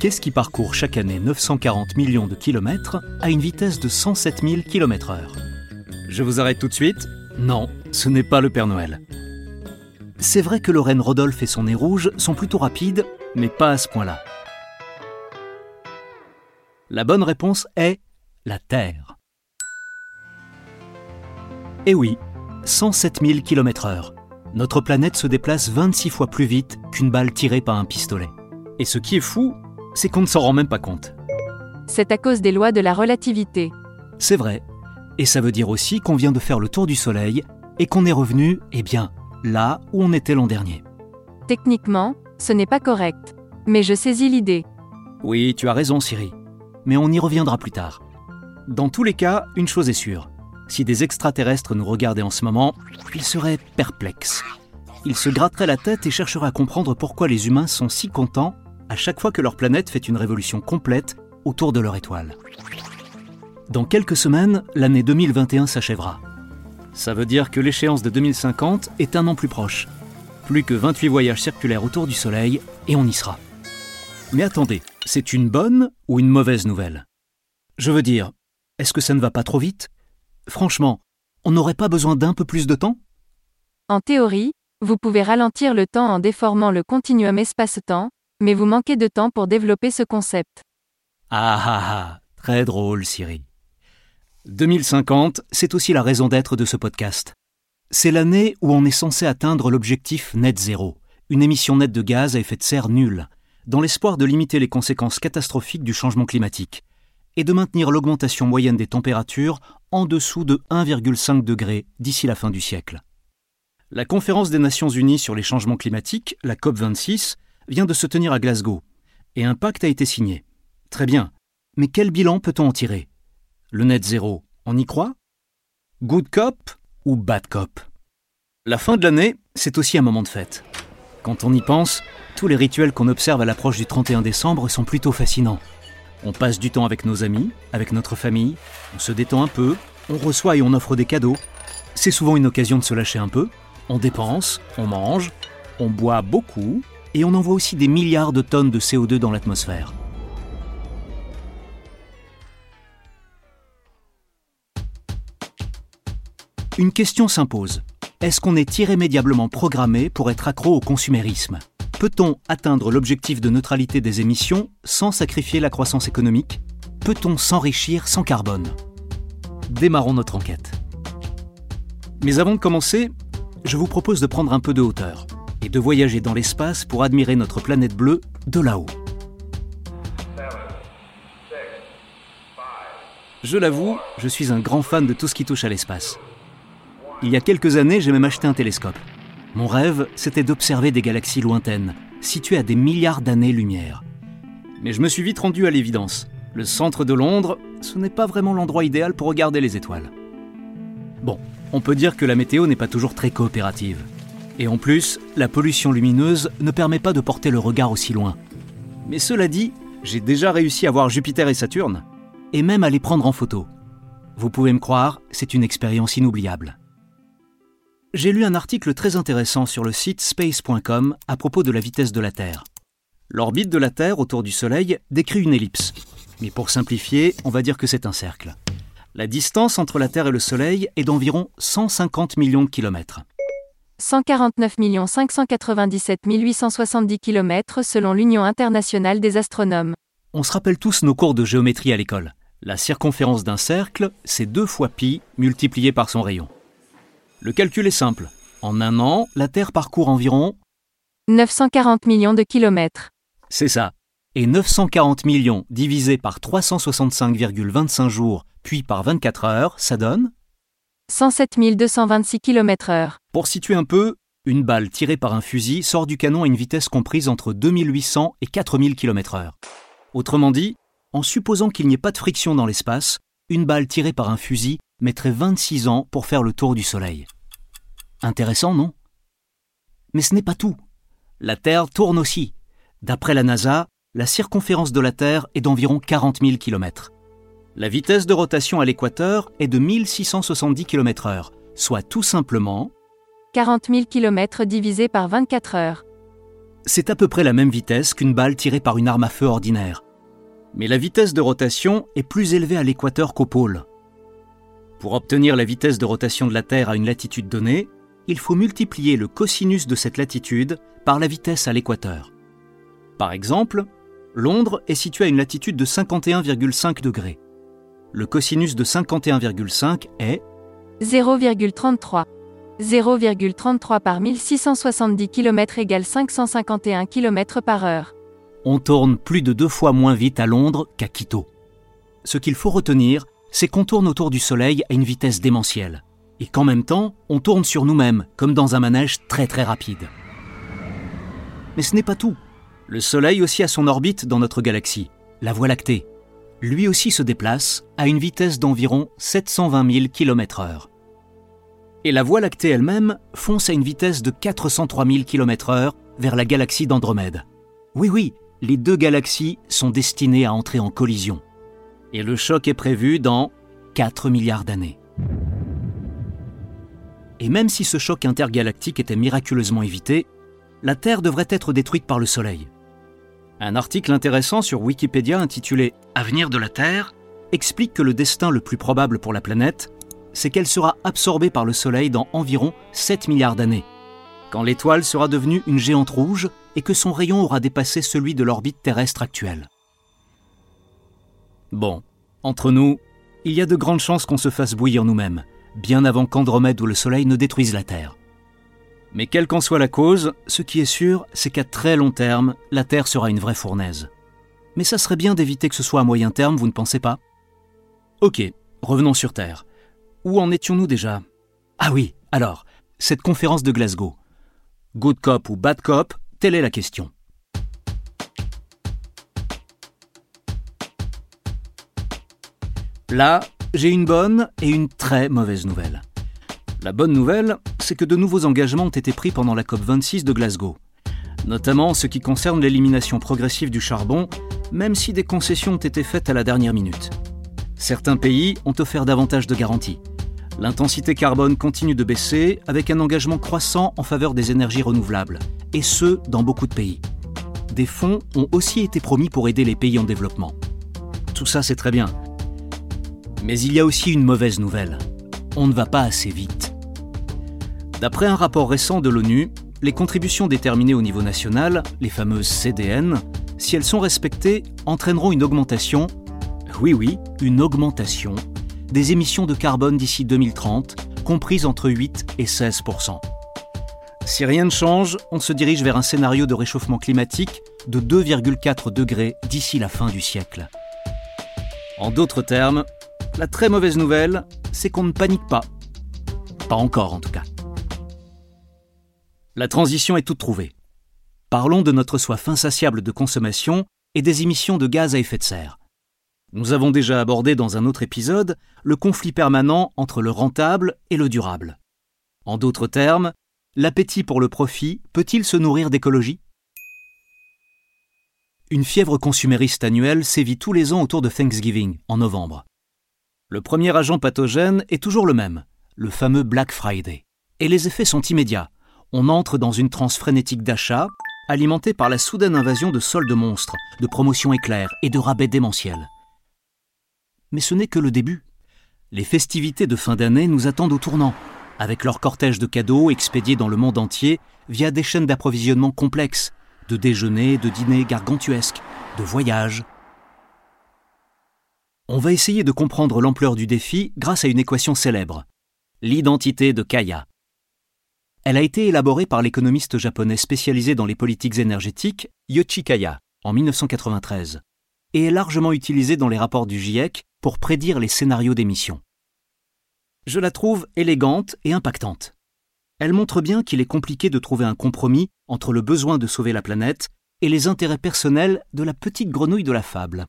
Qu'est-ce qui parcourt chaque année 940 millions de kilomètres à une vitesse de 107 000 km/h Je vous arrête tout de suite Non, ce n'est pas le Père Noël. C'est vrai que Lorraine Rodolphe et son nez rouge sont plutôt rapides, mais pas à ce point-là. La bonne réponse est la Terre. Eh oui, 107 000 km/h. Notre planète se déplace 26 fois plus vite qu'une balle tirée par un pistolet. Et ce qui est fou, c'est qu'on ne s'en rend même pas compte. C'est à cause des lois de la relativité. C'est vrai. Et ça veut dire aussi qu'on vient de faire le tour du Soleil et qu'on est revenu, eh bien, là où on était l'an dernier. Techniquement, ce n'est pas correct. Mais je saisis l'idée. Oui, tu as raison, Siri. Mais on y reviendra plus tard. Dans tous les cas, une chose est sûre. Si des extraterrestres nous regardaient en ce moment, ils seraient perplexes. Ils se gratteraient la tête et chercheraient à comprendre pourquoi les humains sont si contents à chaque fois que leur planète fait une révolution complète autour de leur étoile. Dans quelques semaines, l'année 2021 s'achèvera. Ça veut dire que l'échéance de 2050 est un an plus proche. Plus que 28 voyages circulaires autour du Soleil et on y sera. Mais attendez, c'est une bonne ou une mauvaise nouvelle? Je veux dire, est-ce que ça ne va pas trop vite? Franchement, on n'aurait pas besoin d'un peu plus de temps? En théorie, vous pouvez ralentir le temps en déformant le continuum espace-temps, mais vous manquez de temps pour développer ce concept. Ah ah ah, très drôle, Siri. 2050, c'est aussi la raison d'être de ce podcast. C'est l'année où on est censé atteindre l'objectif net zéro, une émission nette de gaz à effet de serre nulle, dans l'espoir de limiter les conséquences catastrophiques du changement climatique, et de maintenir l'augmentation moyenne des températures en dessous de 1,5 degré d'ici la fin du siècle. La conférence des Nations Unies sur les changements climatiques, la COP26, vient de se tenir à Glasgow, et un pacte a été signé. Très bien. Mais quel bilan peut-on en tirer? Le net zéro, on y croit? Good cop ou bad cop? La fin de l'année, c'est aussi un moment de fête. Quand on y pense, tous les rituels qu'on observe à l'approche du 31 décembre sont plutôt fascinants. On passe du temps avec nos amis, avec notre famille, on se détend un peu, on reçoit et on offre des cadeaux. C'est souvent une occasion de se lâcher un peu. On dépense, on mange, on boit beaucoup, et on envoie aussi des milliards de tonnes de CO2 dans l'atmosphère. Une question s'impose. Est-ce qu'on est irrémédiablement programmé pour être accro au consumérisme? Peut-on atteindre l'objectif de neutralité des émissions sans sacrifier la croissance économique? Peut-on s'enrichir sans carbone? Démarrons notre enquête. Mais avant de commencer, je vous propose de prendre un peu de hauteur et de voyager dans l'espace pour admirer notre planète bleue de là-haut. Je l'avoue, je suis un grand fan de tout ce qui touche à l'espace. Il y a quelques années, j'ai même acheté un télescope. Mon rêve, c'était d'observer des galaxies lointaines, situées à des milliards d'années-lumière. Mais je me suis vite rendu à l'évidence. Le centre de Londres, ce n'est pas vraiment l'endroit idéal pour regarder les étoiles. Bon, on peut dire que la météo n'est pas toujours très coopérative. Et en plus, la pollution lumineuse ne permet pas de porter le regard aussi loin. Mais cela dit, j'ai déjà réussi à voir Jupiter et Saturne, et même à les prendre en photo. Vous pouvez me croire, c'est une expérience inoubliable. J'ai lu un article très intéressant sur le site space.com à propos de la vitesse de la Terre. L'orbite de la Terre autour du Soleil décrit une ellipse. Mais pour simplifier, on va dire que c'est un cercle. La distance entre la Terre et le Soleil est d'environ 150 millions de kilomètres. 149 597 870 km selon l'Union internationale des astronomes. On se rappelle tous nos cours de géométrie à l'école. La circonférence d'un cercle, c'est 2 fois pi multiplié par son rayon. Le calcul est simple. En un an, la Terre parcourt environ 940 millions de kilomètres. C'est ça. Et 940 millions divisé par 365,25 jours, puis par 24 heures, ça donne 107 226 km/h. Pour situer un peu, Une balle tirée par un fusil sort du canon à une vitesse comprise entre 2800 et 4000 km/h. Autrement dit, en supposant qu'il n'y ait pas de friction dans l'espace, une balle tirée par un fusil mettrait 26 ans pour faire le tour du Soleil. Intéressant, non? Mais ce n'est pas tout. La Terre tourne aussi. D'après la NASA, la circonférence de la Terre est d'environ 40 000 km. La vitesse de rotation à l'équateur est de 1670 km/h, soit tout simplement 40 000 km divisé par 24 heures. C'est à peu près la même vitesse qu'une balle tirée par une arme à feu ordinaire. Mais la vitesse de rotation est plus élevée à l'équateur qu'au pôle. Pour obtenir la vitesse de rotation de la Terre à une latitude donnée, il faut multiplier le cosinus de cette latitude par la vitesse à l'équateur. Par exemple, Londres est situé à une latitude de 51,5 degrés. Le cosinus de 51,5 est 0,33. 0,33 par 1670 km égale 551 km par heure. On tourne plus de deux fois moins vite à Londres qu'à Quito. Ce qu'il faut retenir, c'est qu'on tourne autour du Soleil à une vitesse démentielle, et qu'en même temps, on tourne sur nous-mêmes, comme dans un manège très très rapide. Mais ce n'est pas tout. Le Soleil aussi a son orbite dans notre galaxie, la Voie lactée. Lui aussi se déplace à une vitesse d'environ 720 000 km/h. Et la Voie lactée elle-même fonce à une vitesse de 403 000 km/h vers la galaxie d'Andromède. Oui, oui, les deux galaxies sont destinées à entrer en collision. Et le choc est prévu dans 4 milliards d'années. Et même si ce choc intergalactique était miraculeusement évité, la Terre devrait être détruite par le Soleil. Un article intéressant sur Wikipédia intitulé Avenir de la Terre explique que le destin le plus probable pour la planète, c'est qu'elle sera absorbée par le Soleil dans environ 7 milliards d'années, quand l'étoile sera devenue une géante rouge et que son rayon aura dépassé celui de l'orbite terrestre actuelle. Bon, entre nous, il y a de grandes chances qu'on se fasse bouillir nous-mêmes, bien avant qu'Andromède ou le Soleil ne détruisent la Terre. Mais quelle qu'en soit la cause, ce qui est sûr, c'est qu'à très long terme, la Terre sera une vraie fournaise. Mais ça serait bien d'éviter que ce soit à moyen terme, vous ne pensez pas? Ok, revenons sur Terre. Où en étions-nous déjà? Ah oui, alors, cette conférence de Glasgow. Good cop ou bad cop, telle est la question. Là, j'ai une bonne et une très mauvaise nouvelle. La bonne nouvelle, c'est que de nouveaux engagements ont été pris pendant la COP26 de Glasgow, notamment en ce qui concerne l'élimination progressive du charbon, même si des concessions ont été faites à la dernière minute. Certains pays ont offert davantage de garanties. L'intensité carbone continue de baisser avec un engagement croissant en faveur des énergies renouvelables, et ce, dans beaucoup de pays. Des fonds ont aussi été promis pour aider les pays en développement. Tout ça, c'est très bien. Mais il y a aussi une mauvaise nouvelle. On ne va pas assez vite. D'après un rapport récent de l'ONU, les contributions déterminées au niveau national, les fameuses CDN, si elles sont respectées, entraîneront une augmentation, oui oui, une augmentation, des émissions de carbone d'ici 2030, comprises entre 8 et 16% Si rien ne change, on se dirige vers un scénario de réchauffement climatique de 2,4 degrés d'ici la fin du siècle. En d'autres termes, la très mauvaise nouvelle, c'est qu'on ne panique pas. Pas encore en tout cas. La transition est toute trouvée. Parlons de notre soif insatiable de consommation et des émissions de gaz à effet de serre. Nous avons déjà abordé dans un autre épisode le conflit permanent entre le rentable et le durable. En d'autres termes, l'appétit pour le profit peut-il se nourrir d'écologie? Une fièvre consumériste annuelle sévit tous les ans autour de Thanksgiving, en novembre. Le premier agent pathogène est toujours le même, le fameux Black Friday. Et les effets sont immédiats. On entre dans une transe frénétique d'achat, alimentée par la soudaine invasion de soldes monstres, de promotions éclairs et de rabais démentiels. Mais ce n'est que le début. Les festivités de fin d'année nous attendent au tournant, avec leur cortège de cadeaux expédiés dans le monde entier via des chaînes d'approvisionnement complexes, de déjeuners, de dîners gargantuesques, de voyages, on va essayer de comprendre l'ampleur du défi grâce à une équation célèbre, l'identité de Kaya. Elle a été élaborée par l'économiste japonais spécialisé dans les politiques énergétiques Yoichi Kaya en 1993 et est largement utilisée dans les rapports du GIEC pour prédire les scénarios d'émissions. Je la trouve élégante et impactante. Elle montre bien qu'il est compliqué de trouver un compromis entre le besoin de sauver la planète et les intérêts personnels de la petite grenouille de la fable.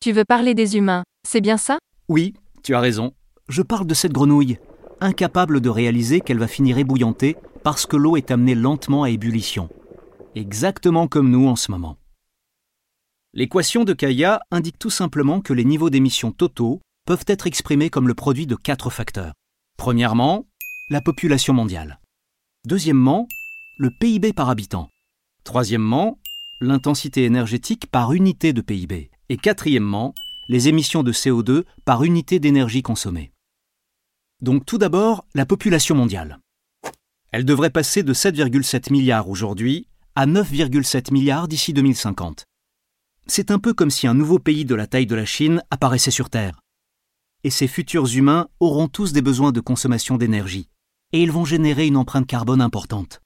Tu veux parler des humains, c'est bien ça? Oui, tu as raison. Je parle de cette grenouille, incapable de réaliser qu'elle va finir ébouillantée parce que l'eau est amenée lentement à ébullition. Exactement comme nous en ce moment. L'équation de Kaya indique tout simplement que les niveaux d'émissions totaux peuvent être exprimés comme le produit de quatre facteurs. Premièrement, la population mondiale. Deuxièmement, le PIB par habitant. Troisièmement, l'intensité énergétique par unité de PIB. Et quatrièmement, les émissions de CO2 par unité d'énergie consommée. Donc tout d'abord, la population mondiale. Elle devrait passer de 7,7 milliards aujourd'hui à 9,7 milliards d'ici 2050. C'est un peu comme si un nouveau pays de la taille de la Chine apparaissait sur Terre. Et ces futurs humains auront tous des besoins de consommation d'énergie, et ils vont générer une empreinte carbone importante.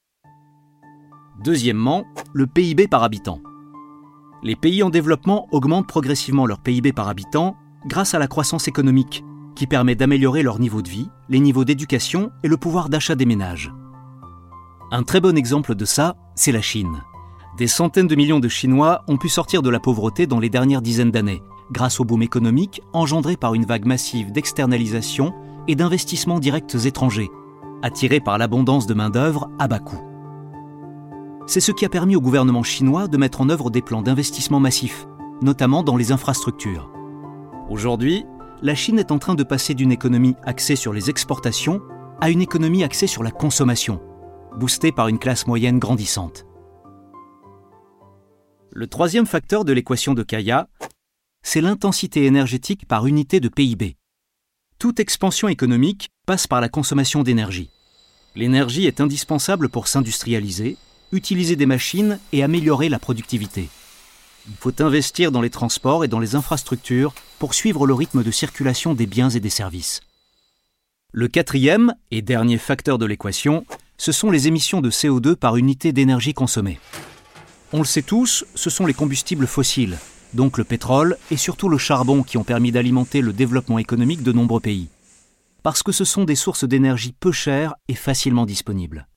Deuxièmement, le PIB par habitant. Les pays en développement augmentent progressivement leur PIB par habitant grâce à la croissance économique, qui permet d'améliorer leur niveau de vie, les niveaux d'éducation et le pouvoir d'achat des ménages. Un très bon exemple de ça, c'est la Chine. Des centaines de millions de Chinois ont pu sortir de la pauvreté dans les dernières dizaines d'années, grâce au boom économique engendré par une vague massive d'externalisation et d'investissements directs étrangers, attirés par l'abondance de main-d'œuvre à bas coût. C'est ce qui a permis au gouvernement chinois de mettre en œuvre des plans d'investissement massifs, notamment dans les infrastructures. Aujourd'hui, la Chine est en train de passer d'une économie axée sur les exportations à une économie axée sur la consommation, boostée par une classe moyenne grandissante. Le troisième facteur de l'équation de Kaya, c'est l'intensité énergétique par unité de PIB. Toute expansion économique passe par la consommation d'énergie. L'énergie est indispensable pour s'industrialiser, utiliser des machines et améliorer la productivité. Il faut investir dans les transports et dans les infrastructures pour suivre le rythme de circulation des biens et des services. Le quatrième et dernier facteur de l'équation, ce sont les émissions de CO2 par unité d'énergie consommée. On le sait tous, ce sont les combustibles fossiles, donc le pétrole et surtout le charbon qui ont permis d'alimenter le développement économique de nombreux pays. Parce que ce sont des sources d'énergie peu chères et facilement disponibles.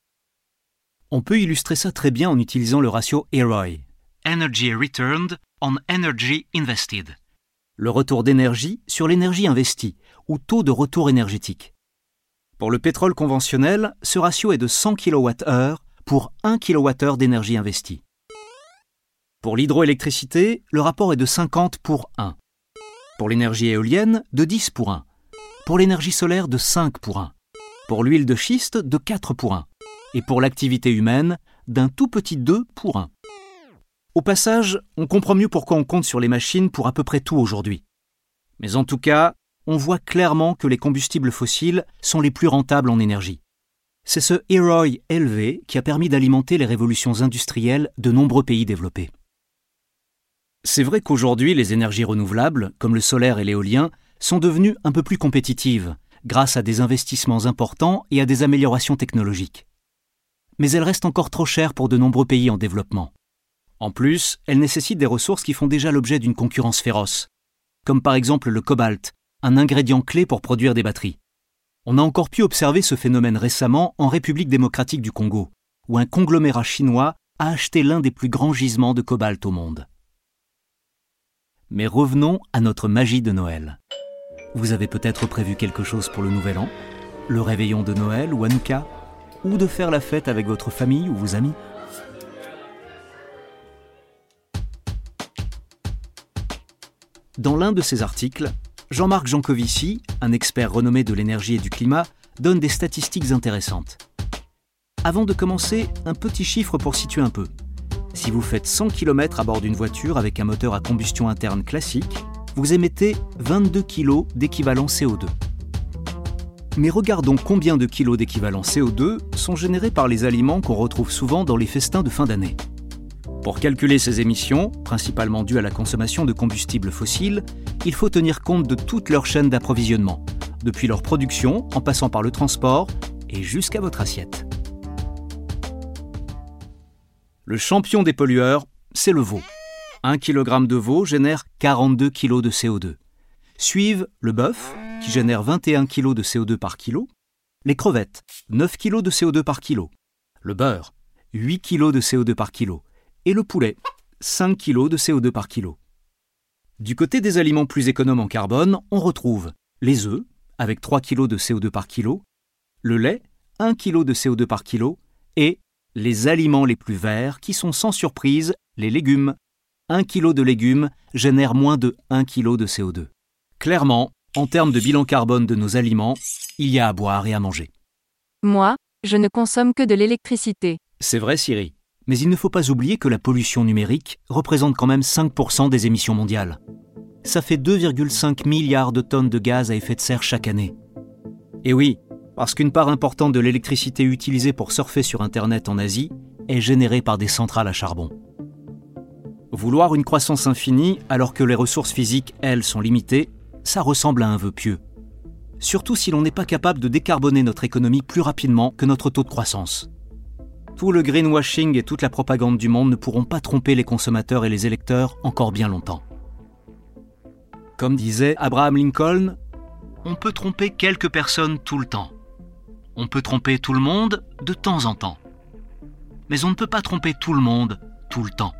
On peut illustrer ça très bien en utilisant le ratio EROI, Energy Returned on Energy Invested, le retour d'énergie sur l'énergie investie, ou taux de retour énergétique. Pour le pétrole conventionnel, ce ratio est de 100 kWh pour 1 kWh d'énergie investie. Pour l'hydroélectricité, le rapport est de 50 pour 1. Pour l'énergie éolienne, de 10 pour 1. Pour l'énergie solaire, de 5 pour 1. Pour l'huile de schiste, de 4 pour 1 et pour l'activité humaine d'un tout petit 2 pour 1. Au passage, on comprend mieux pourquoi on compte sur les machines pour à peu près tout aujourd'hui. Mais en tout cas, on voit clairement que les combustibles fossiles sont les plus rentables en énergie. C'est ce ROI élevé qui a permis d'alimenter les révolutions industrielles de nombreux pays développés. C'est vrai qu'aujourd'hui, les énergies renouvelables, comme le solaire et l'éolien, sont devenues un peu plus compétitives, grâce à des investissements importants et à des améliorations technologiques mais elle reste encore trop chère pour de nombreux pays en développement. En plus, elle nécessite des ressources qui font déjà l'objet d'une concurrence féroce, comme par exemple le cobalt, un ingrédient clé pour produire des batteries. On a encore pu observer ce phénomène récemment en République démocratique du Congo, où un conglomérat chinois a acheté l'un des plus grands gisements de cobalt au monde. Mais revenons à notre magie de Noël. Vous avez peut-être prévu quelque chose pour le Nouvel An Le réveillon de Noël ou Hanouka ou de faire la fête avec votre famille ou vos amis. Dans l'un de ses articles, Jean-Marc Jancovici, un expert renommé de l'énergie et du climat, donne des statistiques intéressantes. Avant de commencer, un petit chiffre pour situer un peu. Si vous faites 100 km à bord d'une voiture avec un moteur à combustion interne classique, vous émettez 22 kg d'équivalent CO2. Mais regardons combien de kilos d'équivalent CO2 sont générés par les aliments qu'on retrouve souvent dans les festins de fin d'année. Pour calculer ces émissions, principalement dues à la consommation de combustibles fossiles, il faut tenir compte de toute leur chaîne d'approvisionnement, depuis leur production en passant par le transport et jusqu'à votre assiette. Le champion des pollueurs, c'est le veau. 1 kg de veau génère 42 kg de CO2. Suivent le bœuf, qui génère 21 kg de CO2 par kilo, Les crevettes, 9 kg de CO2 par kilo. Le beurre, 8 kg de CO2 par kilo. Et le poulet, 5 kg de CO2 par kilo. Du côté des aliments plus économes en carbone, on retrouve les œufs, avec 3 kg de CO2 par kilo, le lait, 1 kg de CO2 par kilo, et les aliments les plus verts, qui sont sans surprise les légumes. 1 kg de légumes génère moins de 1 kg de CO2. Clairement, en termes de bilan carbone de nos aliments, il y a à boire et à manger. Moi, je ne consomme que de l'électricité. C'est vrai, Siri. Mais il ne faut pas oublier que la pollution numérique représente quand même 5% des émissions mondiales. Ça fait 2,5 milliards de tonnes de gaz à effet de serre chaque année. Et oui, parce qu'une part importante de l'électricité utilisée pour surfer sur Internet en Asie est générée par des centrales à charbon. Vouloir une croissance infinie alors que les ressources physiques, elles, sont limitées, ça ressemble à un vœu pieux. Surtout si l'on n'est pas capable de décarboner notre économie plus rapidement que notre taux de croissance. Tout le greenwashing et toute la propagande du monde ne pourront pas tromper les consommateurs et les électeurs encore bien longtemps. Comme disait Abraham Lincoln, on peut tromper quelques personnes tout le temps. On peut tromper tout le monde de temps en temps. Mais on ne peut pas tromper tout le monde tout le temps.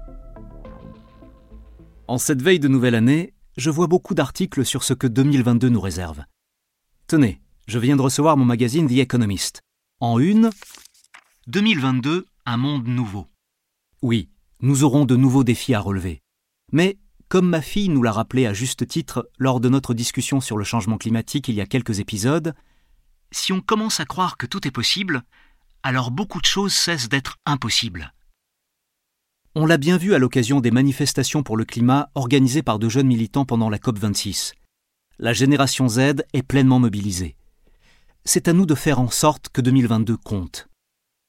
En cette veille de nouvelle année, je vois beaucoup d'articles sur ce que 2022 nous réserve. Tenez, je viens de recevoir mon magazine The Economist. En une, 2022, un monde nouveau. Oui, nous aurons de nouveaux défis à relever. Mais, comme ma fille nous l'a rappelé à juste titre lors de notre discussion sur le changement climatique il y a quelques épisodes, si on commence à croire que tout est possible, alors beaucoup de choses cessent d'être impossibles. On l'a bien vu à l'occasion des manifestations pour le climat organisées par de jeunes militants pendant la COP26. La génération Z est pleinement mobilisée. C'est à nous de faire en sorte que 2022 compte.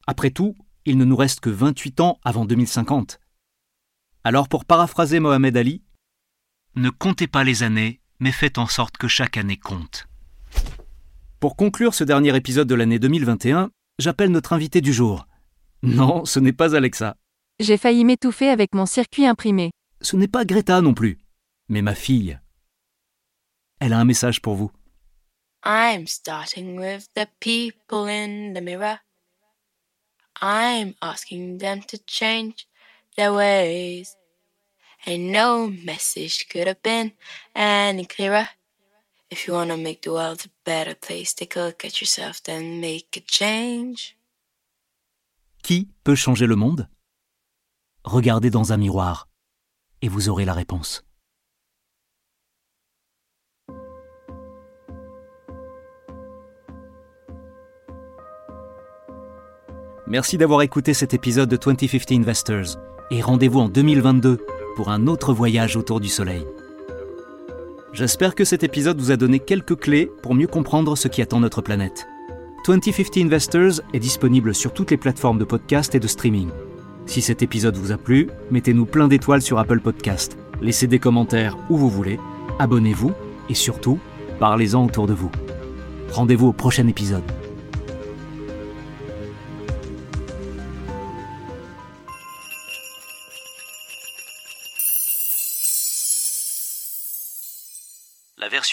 Après tout, il ne nous reste que 28 ans avant 2050. Alors pour paraphraser Mohamed Ali, ne comptez pas les années, mais faites en sorte que chaque année compte. Pour conclure ce dernier épisode de l'année 2021, j'appelle notre invité du jour. Non, ce n'est pas Alexa. J'ai failli m'étouffer avec mon circuit imprimé. Ce n'est pas Greta non plus, mais ma fille. Elle a un message pour vous. I'm starting with the people in the mirror. I'm asking them to change their ways. And no message could have been any clearer. If you want to make the world a better place, take a look at yourself, then make a change. Qui peut changer le monde? Regardez dans un miroir et vous aurez la réponse. Merci d'avoir écouté cet épisode de 2050 Investors et rendez-vous en 2022 pour un autre voyage autour du Soleil. J'espère que cet épisode vous a donné quelques clés pour mieux comprendre ce qui attend notre planète. 2050 Investors est disponible sur toutes les plateformes de podcast et de streaming. Si cet épisode vous a plu, mettez-nous plein d'étoiles sur Apple Podcast, laissez des commentaires où vous voulez, abonnez-vous et surtout, parlez-en autour de vous. Rendez-vous au prochain épisode.